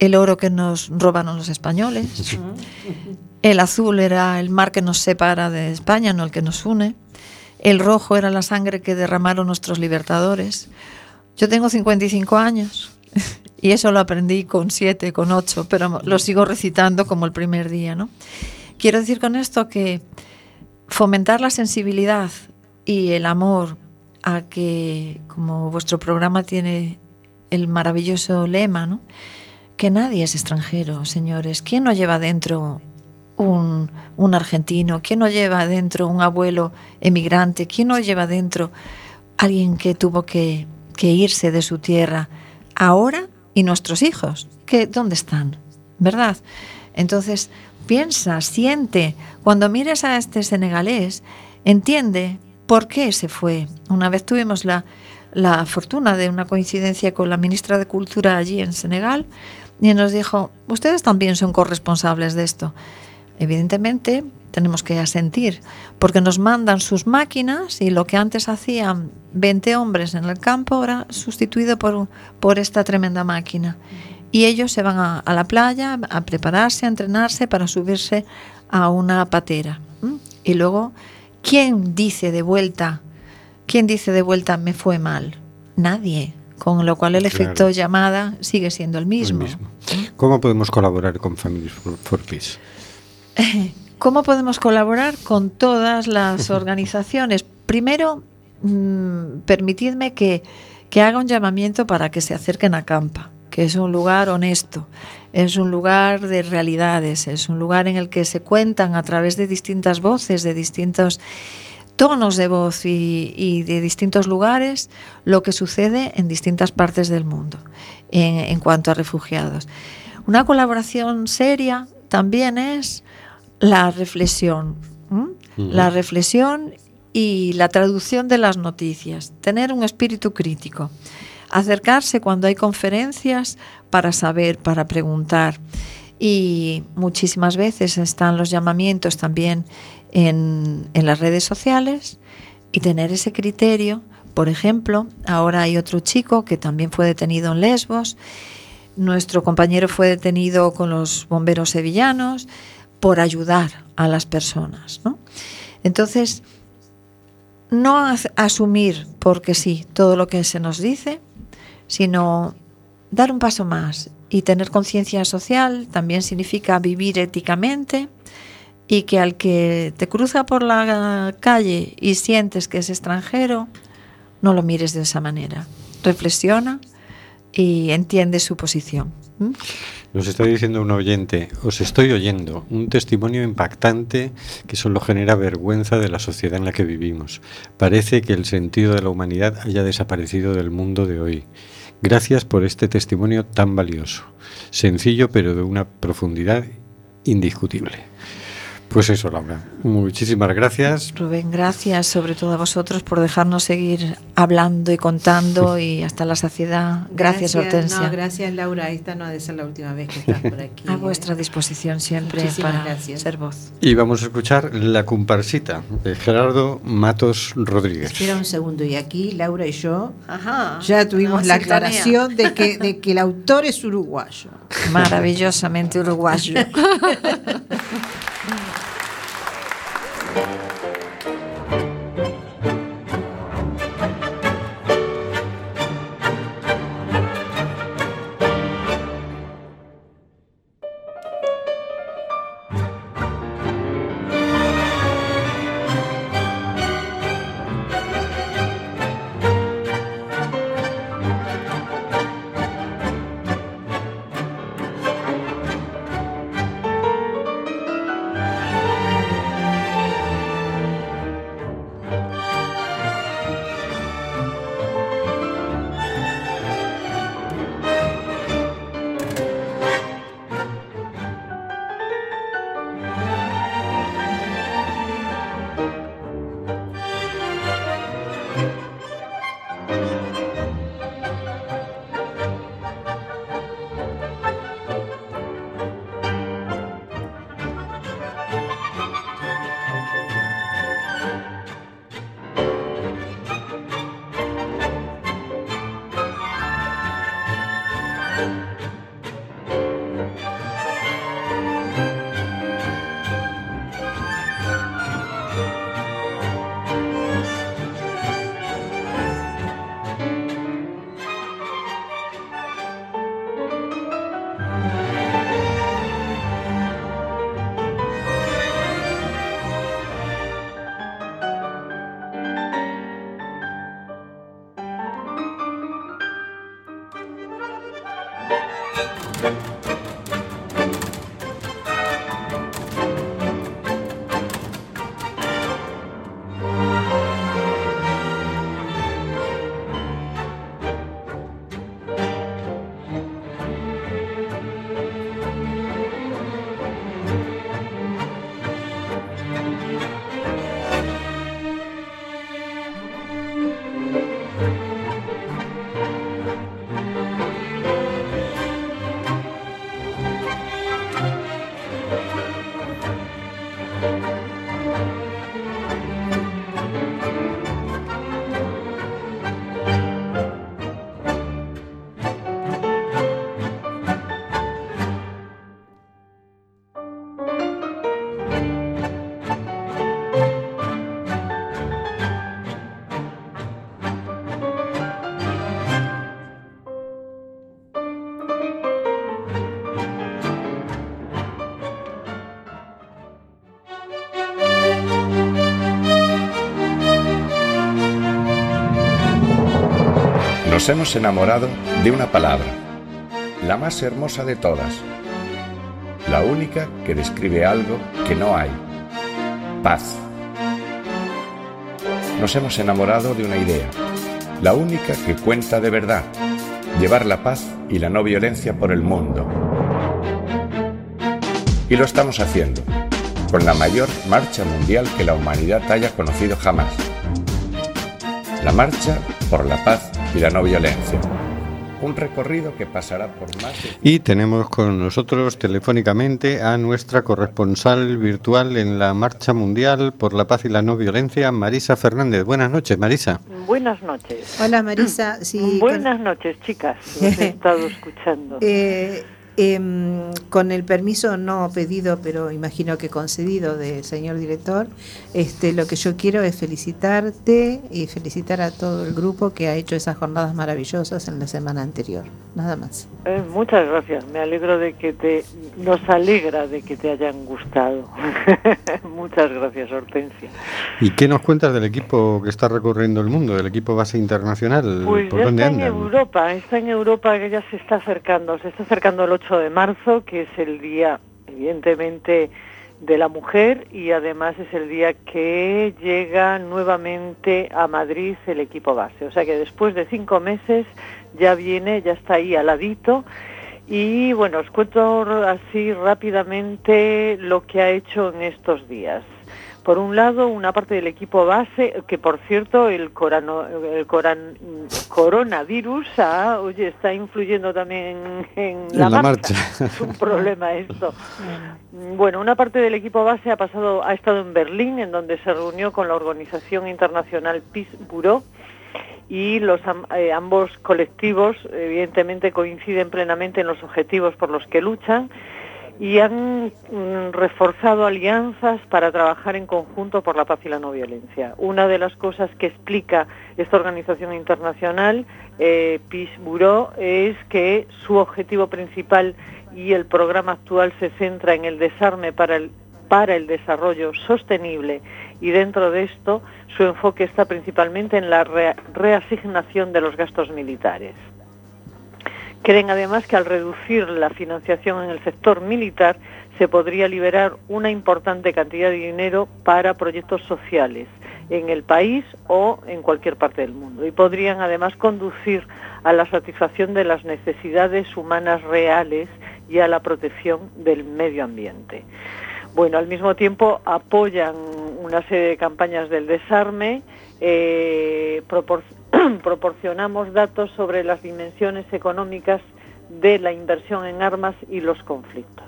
el oro que nos robaron los españoles. <laughs> El azul era el mar que nos separa de España, no el que nos une. El rojo era la sangre que derramaron nuestros libertadores. Yo tengo 55 años <laughs> y eso lo aprendí con 7, con 8, pero lo sigo recitando como el primer día, ¿no? Quiero decir con esto que fomentar la sensibilidad y el amor a que, como vuestro programa tiene el maravilloso lema, ¿no? que nadie es extranjero, señores. ¿Quién no lleva dentro un, un argentino? ¿Quién no lleva dentro un abuelo emigrante? ¿Quién no lleva dentro alguien que tuvo que, que irse de su tierra ahora y nuestros hijos? ¿Qué, ¿Dónde están? ¿Verdad? Entonces, piensa, siente. Cuando mires a este senegalés, entiende por qué se fue. Una vez tuvimos la, la fortuna de una coincidencia con la ministra de Cultura allí en Senegal y nos dijo, ustedes también son corresponsables de esto. Evidentemente tenemos que asentir, porque nos mandan sus máquinas y lo que antes hacían 20 hombres en el campo ahora sustituido por, por esta tremenda máquina. Y ellos se van a, a la playa a prepararse, a entrenarse para subirse a una patera. Y luego, ¿quién dice de vuelta? ¿Quién dice de vuelta me fue mal? Nadie. Con lo cual el Claro. efecto llamada sigue siendo el mismo. El mismo. ¿Cómo podemos colaborar con Families for, for Peace? <laughs> ¿Cómo podemos colaborar con todas las organizaciones? Primero, mm, permitidme que, que haga un llamamiento para que se acerquen a Campa, que es un lugar honesto, es un lugar de realidades, es un lugar en el que se cuentan a través de distintas voces, de distintos tonos de voz y, y de distintos lugares lo que sucede en distintas partes del mundo en, en cuanto a refugiados. Una colaboración seria también es la reflexión, ¿m? la reflexión y la traducción de las noticias, tener un espíritu crítico, acercarse cuando hay conferencias para saber, para preguntar. Y muchísimas veces están los llamamientos también en, en las redes sociales y tener ese criterio. Por ejemplo, ahora hay otro chico que también fue detenido en Lesbos. Nuestro compañero fue detenido con los bomberos sevillanos por ayudar a las personas. ¿no? Entonces, no as- asumir porque sí todo lo que se nos dice, sino dar un paso más y tener conciencia social también significa vivir éticamente y que al que te cruza por la calle y sientes que es extranjero, no lo mires de esa manera. Reflexiona y entiende su posición. Nos está diciendo un oyente, os estoy oyendo, un testimonio impactante que solo genera vergüenza de la sociedad en la que vivimos. Parece que el sentido de la humanidad haya desaparecido del mundo de hoy. Gracias por este testimonio tan valioso, sencillo pero de una profundidad indiscutible. Pues eso, Laura. Muchísimas gracias. Rubén, gracias sobre todo a vosotros por dejarnos seguir hablando y contando y hasta la saciedad. Gracias, Hortensia. no, gracias, Laura. Esta no ha de ser la última vez que estás por aquí. <laughs> A vuestra disposición siempre Muchísimas para gracias. ser voz. Y vamos a escuchar la comparsita de Gerardo Matos Rodríguez. Espera un segundo. Y aquí, Laura y yo Ajá. ya tuvimos Una la aclaración de que, de que el autor es uruguayo. Maravillosamente uruguayo. <laughs> Nos hemos enamorado de una palabra, la más hermosa de todas, la única que describe algo que no hay, paz. Nos hemos enamorado de una idea, la única que cuenta de verdad, llevar la paz y la no violencia por el mundo. Y lo estamos haciendo, con la mayor marcha mundial que la humanidad haya conocido jamás. La marcha por la paz y la no violencia. Un recorrido que pasará por más de... Y tenemos con nosotros telefónicamente a nuestra corresponsal virtual en la Marcha Mundial por la Paz y la No Violencia, Marisa Fernández. Buenas noches, Marisa. Buenas noches. Hola Marisa, sí, Buenas noches, chicas. Los he estado escuchando. Eh, em, con el permiso no pedido, pero imagino que concedido del señor director, este, lo que yo quiero es felicitarte y felicitar a todo el grupo que ha hecho esas jornadas maravillosas en la semana anterior. Nada más. Eh, muchas gracias. Me alegro de que te. Nos alegra de que te hayan gustado. <laughs> muchas gracias, Hortensia. ¿Y qué nos cuentas del equipo que está recorriendo el mundo, del equipo base internacional? Pues ¿Por ya dónde está en? Europa. Está en Europa que ya se está acercando. Se está acercando al 8 8 de marzo, que es el día, evidentemente, de la mujer y además es el día que llega nuevamente a Madrid el equipo base. O sea que después de cinco meses ya viene, ya está ahí al ladito. Y bueno, os cuento así rápidamente lo que ha hecho en estos días. Por un lado, una parte del equipo base, que por cierto, el, el coronavirus ah, oye, está influyendo también en, la, marcha. Es un problema esto. Bueno, una parte del equipo base ha pasado, ha estado en Berlín, en donde se reunió con la organización internacional Peace Bureau y los eh, ambos colectivos evidentemente coinciden plenamente en los objetivos por los que luchan y han mm, reforzado alianzas para trabajar en conjunto por la paz y la no violencia. Una de las cosas que explica esta organización internacional, eh, Peace Bureau, es que su objetivo principal y el programa actual se centra en el desarme para el, para el desarrollo sostenible y dentro de esto su enfoque está principalmente en la reasignación de los gastos militares. Creen además que al reducir la financiación en el sector militar se podría liberar una importante cantidad de dinero para proyectos sociales en el país o en cualquier parte del mundo y podrían además conducir a la satisfacción de las necesidades humanas reales y a la protección del medio ambiente. Bueno, al mismo tiempo apoyan una serie de campañas del desarme, eh, <clears throat> proporcionamos datos sobre las dimensiones económicas de la inversión en armas y los conflictos.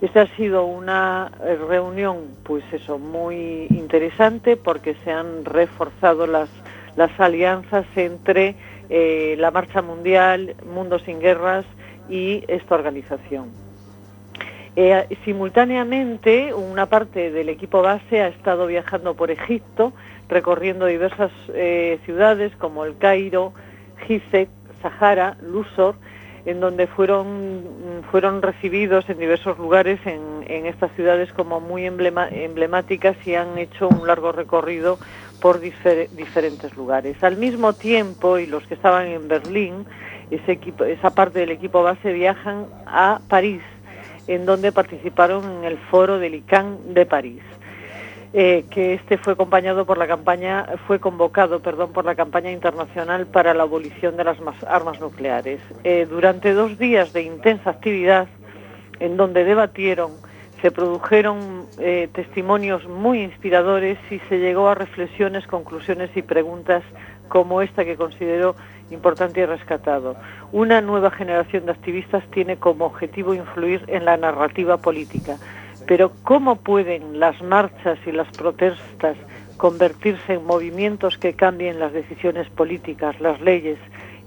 Esta ha sido una eh, reunión, pues eso, muy interesante porque se han reforzado las, las alianzas entre eh, la Marcha Mundial, Mundo sin Guerras y esta organización. Eh, simultáneamente, una parte del equipo base ha estado viajando por Egipto recorriendo diversas eh, ciudades como el Cairo, Gizeh, Sahara, Luxor, en donde fueron, fueron recibidos en diversos lugares en, estas ciudades como muy emblemáticas y han hecho un largo recorrido por diferentes lugares. Al mismo tiempo, y los que estaban en Berlín, ese equipo, esa parte del equipo base viajan a París, en donde participaron en el foro del ICANN de París. Eh, que este fue acompañado por la campaña, fue convocado, perdón, por la campaña internacional para la abolición de las armas nucleares. Eh, durante dos días de intensa actividad, en donde debatieron, se produjeron eh, testimonios muy inspiradores y se llegó a reflexiones, conclusiones y preguntas como esta que considero importante y rescatado. Una nueva generación de activistas tiene como objetivo influir en la narrativa política pero ¿cómo pueden las marchas y las protestas convertirse en movimientos que cambien las decisiones políticas, las leyes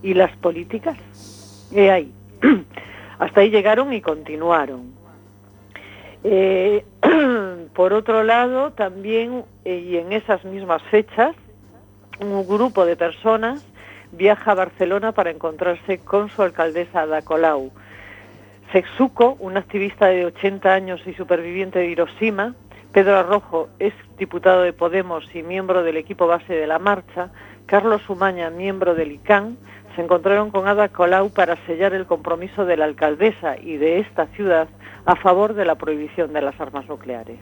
y las políticas? He ahí. <clears throat> Hasta ahí llegaron y continuaron. Eh, <clears throat> por otro lado, también, eh, y en esas mismas fechas, un grupo de personas viaja a Barcelona para encontrarse con su alcaldesa Ada Colau Sexuco, un activista de 80 años y superviviente de Hiroshima, Pedro Arrojo es diputado de Podemos y miembro del equipo base de la marcha, Carlos Umaña, miembro del ICANN, se encontraron con Ada Colau para sellar el compromiso de la alcaldesa y de esta ciudad a favor de la prohibición de las armas nucleares.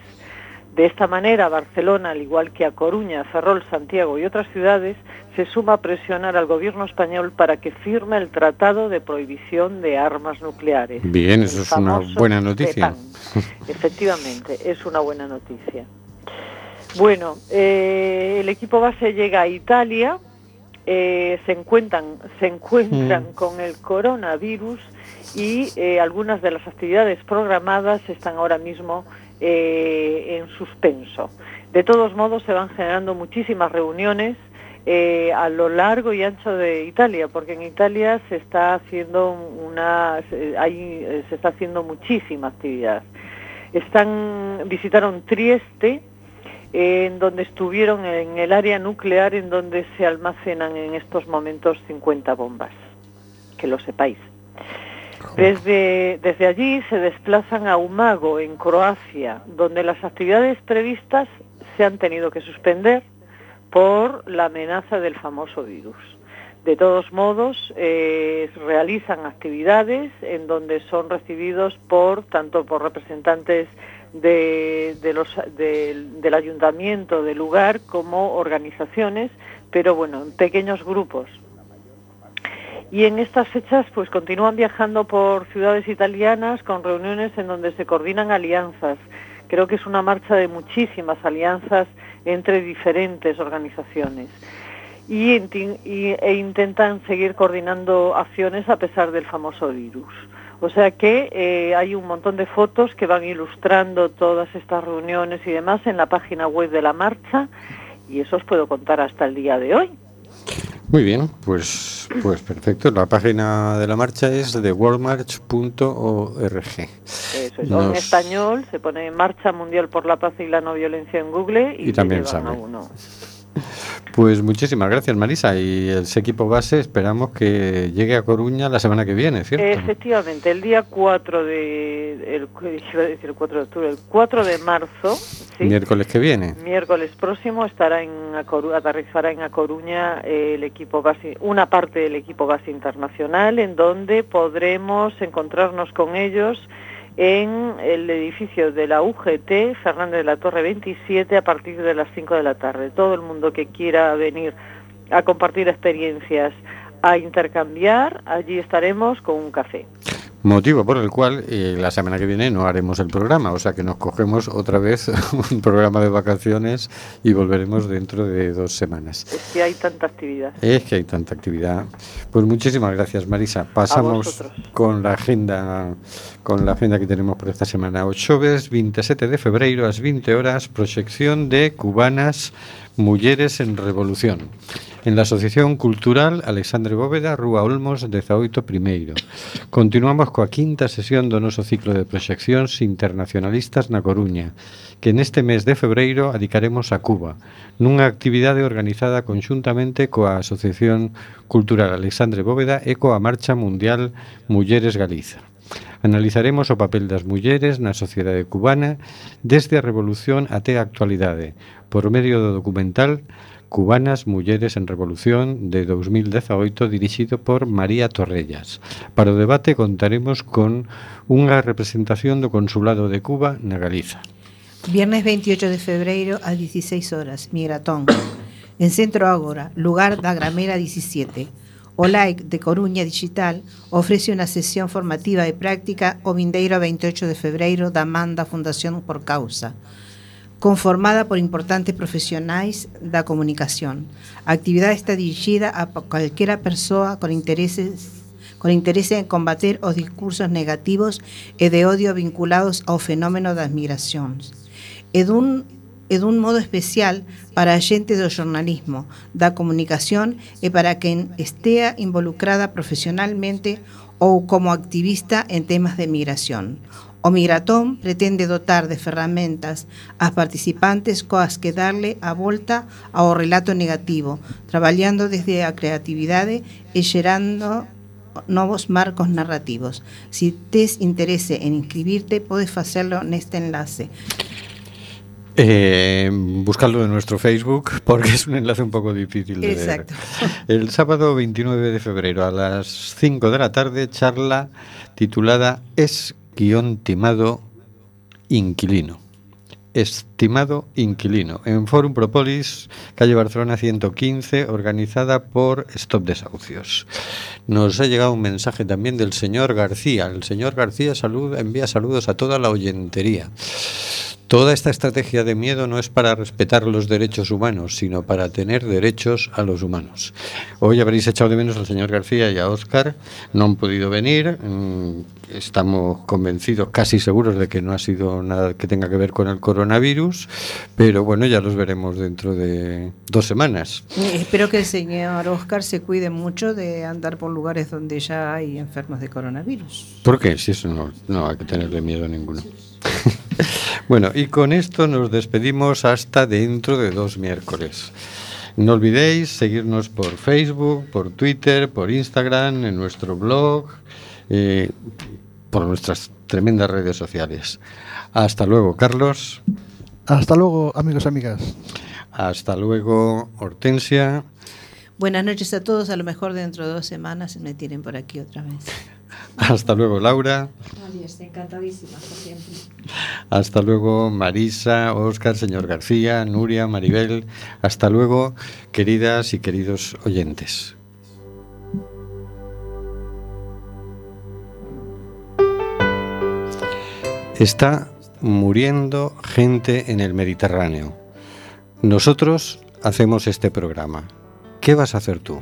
De esta manera, Barcelona, al igual que a Coruña, Ferrol, Santiago y otras ciudades, se suma a presionar al gobierno español para que firme el Tratado de Prohibición de Armas Nucleares. Bien, eso es una buena noticia. <laughs> Efectivamente, es una buena noticia. Bueno, eh, el equipo base llega a Italia, eh, se encuentran, se encuentran mm. con el coronavirus y eh, algunas de las actividades programadas están ahora mismo en suspenso. De todos modos, se van generando muchísimas reuniones eh, a lo largo y ancho de Italia, porque en Italia se está haciendo una, hay, se está haciendo muchísima actividad. Están visitaron Trieste, en donde estuvieron en el área nuclear en donde se almacenan en estos momentos 50 bombas, que lo sepáis. Desde, desde allí se desplazan a Umago, en Croacia, donde las actividades previstas se han tenido que suspender por la amenaza del famoso virus. De todos modos, eh, realizan actividades en donde son recibidos por tanto por representantes del ayuntamiento del lugar como organizaciones, pero bueno, en pequeños grupos. Y en estas fechas pues continúan viajando por ciudades italianas con reuniones en donde se coordinan alianzas. Creo que es una marcha de muchísimas alianzas entre diferentes organizaciones. Y, e intentan seguir coordinando acciones a pesar del famoso virus. O sea que eh, hay un montón de fotos que van ilustrando todas estas reuniones y demás en la página web de la marcha y eso os puedo contar hasta el día de hoy. Muy bien, pues, pues perfecto. La página de la marcha es de worldmarch.org. Eso es. Nos- En español se pone Marcha Mundial por la Paz y la No Violencia en Google y, Y también sale. a uno. Pues muchísimas gracias, Marisa. Y ese equipo base esperamos que llegue a Coruña la semana que viene, ¿cierto? Efectivamente, el día 4 de el, decir el 4 de octubre, el 4 de marzo, ¿sí? Miércoles que viene. miércoles próximo estará en A Coru- aterrizará en A Coruña eh, el equipo base, una parte del equipo base internacional en donde podremos encontrarnos con ellos en el edificio de la UGT Fernández de la Torre 27 a partir de las 5 de la tarde. Todo el mundo que quiera venir a compartir experiencias, a intercambiar, allí estaremos con un café. Motivo por el cual eh, la semana que viene no haremos el programa, o sea que nos cogemos otra vez <laughs> un programa de vacaciones y volveremos dentro de dos semanas. Es que hay tanta actividad. Es que hay tanta actividad. Pues muchísimas gracias, Marisa. Pasamos con la agenda con la agenda que tenemos por esta semana. O xoves 27 de febreiro ás 20 horas, proxección de Cubanas Mulleres en Revolución en la Asociación Cultural Alexandre Bóveda, Rúa Olmos, 18 primeiro. Continuamos coa quinta sesión do noso ciclo de proxeccións internacionalistas na Coruña, que neste mes de febreiro adicaremos a Cuba, nunha actividade organizada conxuntamente coa Asociación Cultural Alexandre Bóveda e coa Marcha Mundial Mulleres Galiza. Analizaremos o papel das mulleres na sociedade cubana desde a revolución até a actualidade, por medio do documental Cubanas Mulleres en Revolución de 2018 dirixido por María Torrellas. Para o debate contaremos con unha representación do Consulado de Cuba na Galiza. Viernes 28 de febreiro a 16 horas, Migratón, en Centro Ágora, lugar da Gramera 17. OLAIC de Coruña Digital ofrece unha sesión formativa e práctica o vindeiro 28 de febreiro da Manda Fundación por Causa conformada por importantes profesionais da comunicación. A actividade está dirixida a calquera persoa con intereses con interese en combater os discursos negativos e de odio vinculados ao fenómeno das migracións. E dun e dun modo especial para a xente do xornalismo, da comunicación e para quen estea involucrada profesionalmente ou como activista en temas de migración. O Migratón pretende dotar de ferramentas ás participantes coas que darle a volta ao relato negativo, traballando desde a creatividade e xerando novos marcos narrativos. Si tes interese en inscribirte, podes facelo neste enlace. Eh, buscarlo en nuestro Facebook <laughs> porque es un enlace un poco difícil de Exacto. ver. <laughs> El sábado 29 de febrero a las 5 de la tarde charla titulada Es guion timado inquilino. Estimado inquilino, en Forum Propolis, calle Barcelona 115, organizada por Stop Desahucios. Nos ha llegado un mensaje también del señor García. El señor García salud, envía saludos a toda la oyentería. Toda esta estrategia de miedo no es para respetar los derechos humanos, sino para tener derechos a los humanos. Hoy habréis echado de menos al señor García y a Óscar, no han podido venir, mm, estamos convencidos, casi seguros de que no ha sido nada que tenga que ver con el coronavirus, pero bueno, ya los veremos dentro de dos semanas. Espero que el señor Oscar se cuide mucho de andar por lugares donde ya hay enfermos de coronavirus. ¿Por qué? Si eso no, no hay que tenerle miedo a ninguno. <laughs> bueno, y con esto nos despedimos hasta dentro de dos miércoles. No olvidéis seguirnos por Facebook, por Twitter, por Instagram, en nuestro blog, eh, por nuestras tremendas redes sociales. Hasta luego, Carlos. Hasta luego, amigos y amigas. Hasta luego, Hortensia. Buenas noches a todos. A lo mejor dentro de dos semanas me tiren por aquí otra vez. <laughs> Hasta luego, Laura. Adiós, encantadísima, por siempre. Hasta luego, Marisa, Óscar, señor García, Nuria, Maribel. Hasta luego, queridas y queridos oyentes. Está muriendo gente en el Mediterráneo. Nosotros hacemos este programa. ¿Qué vas a hacer tú?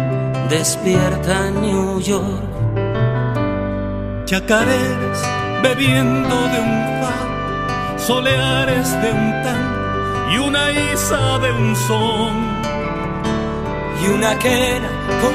despierta New York. Chacareras bebiendo de un far, soleares de un tan y una isa de un son. Y una quena con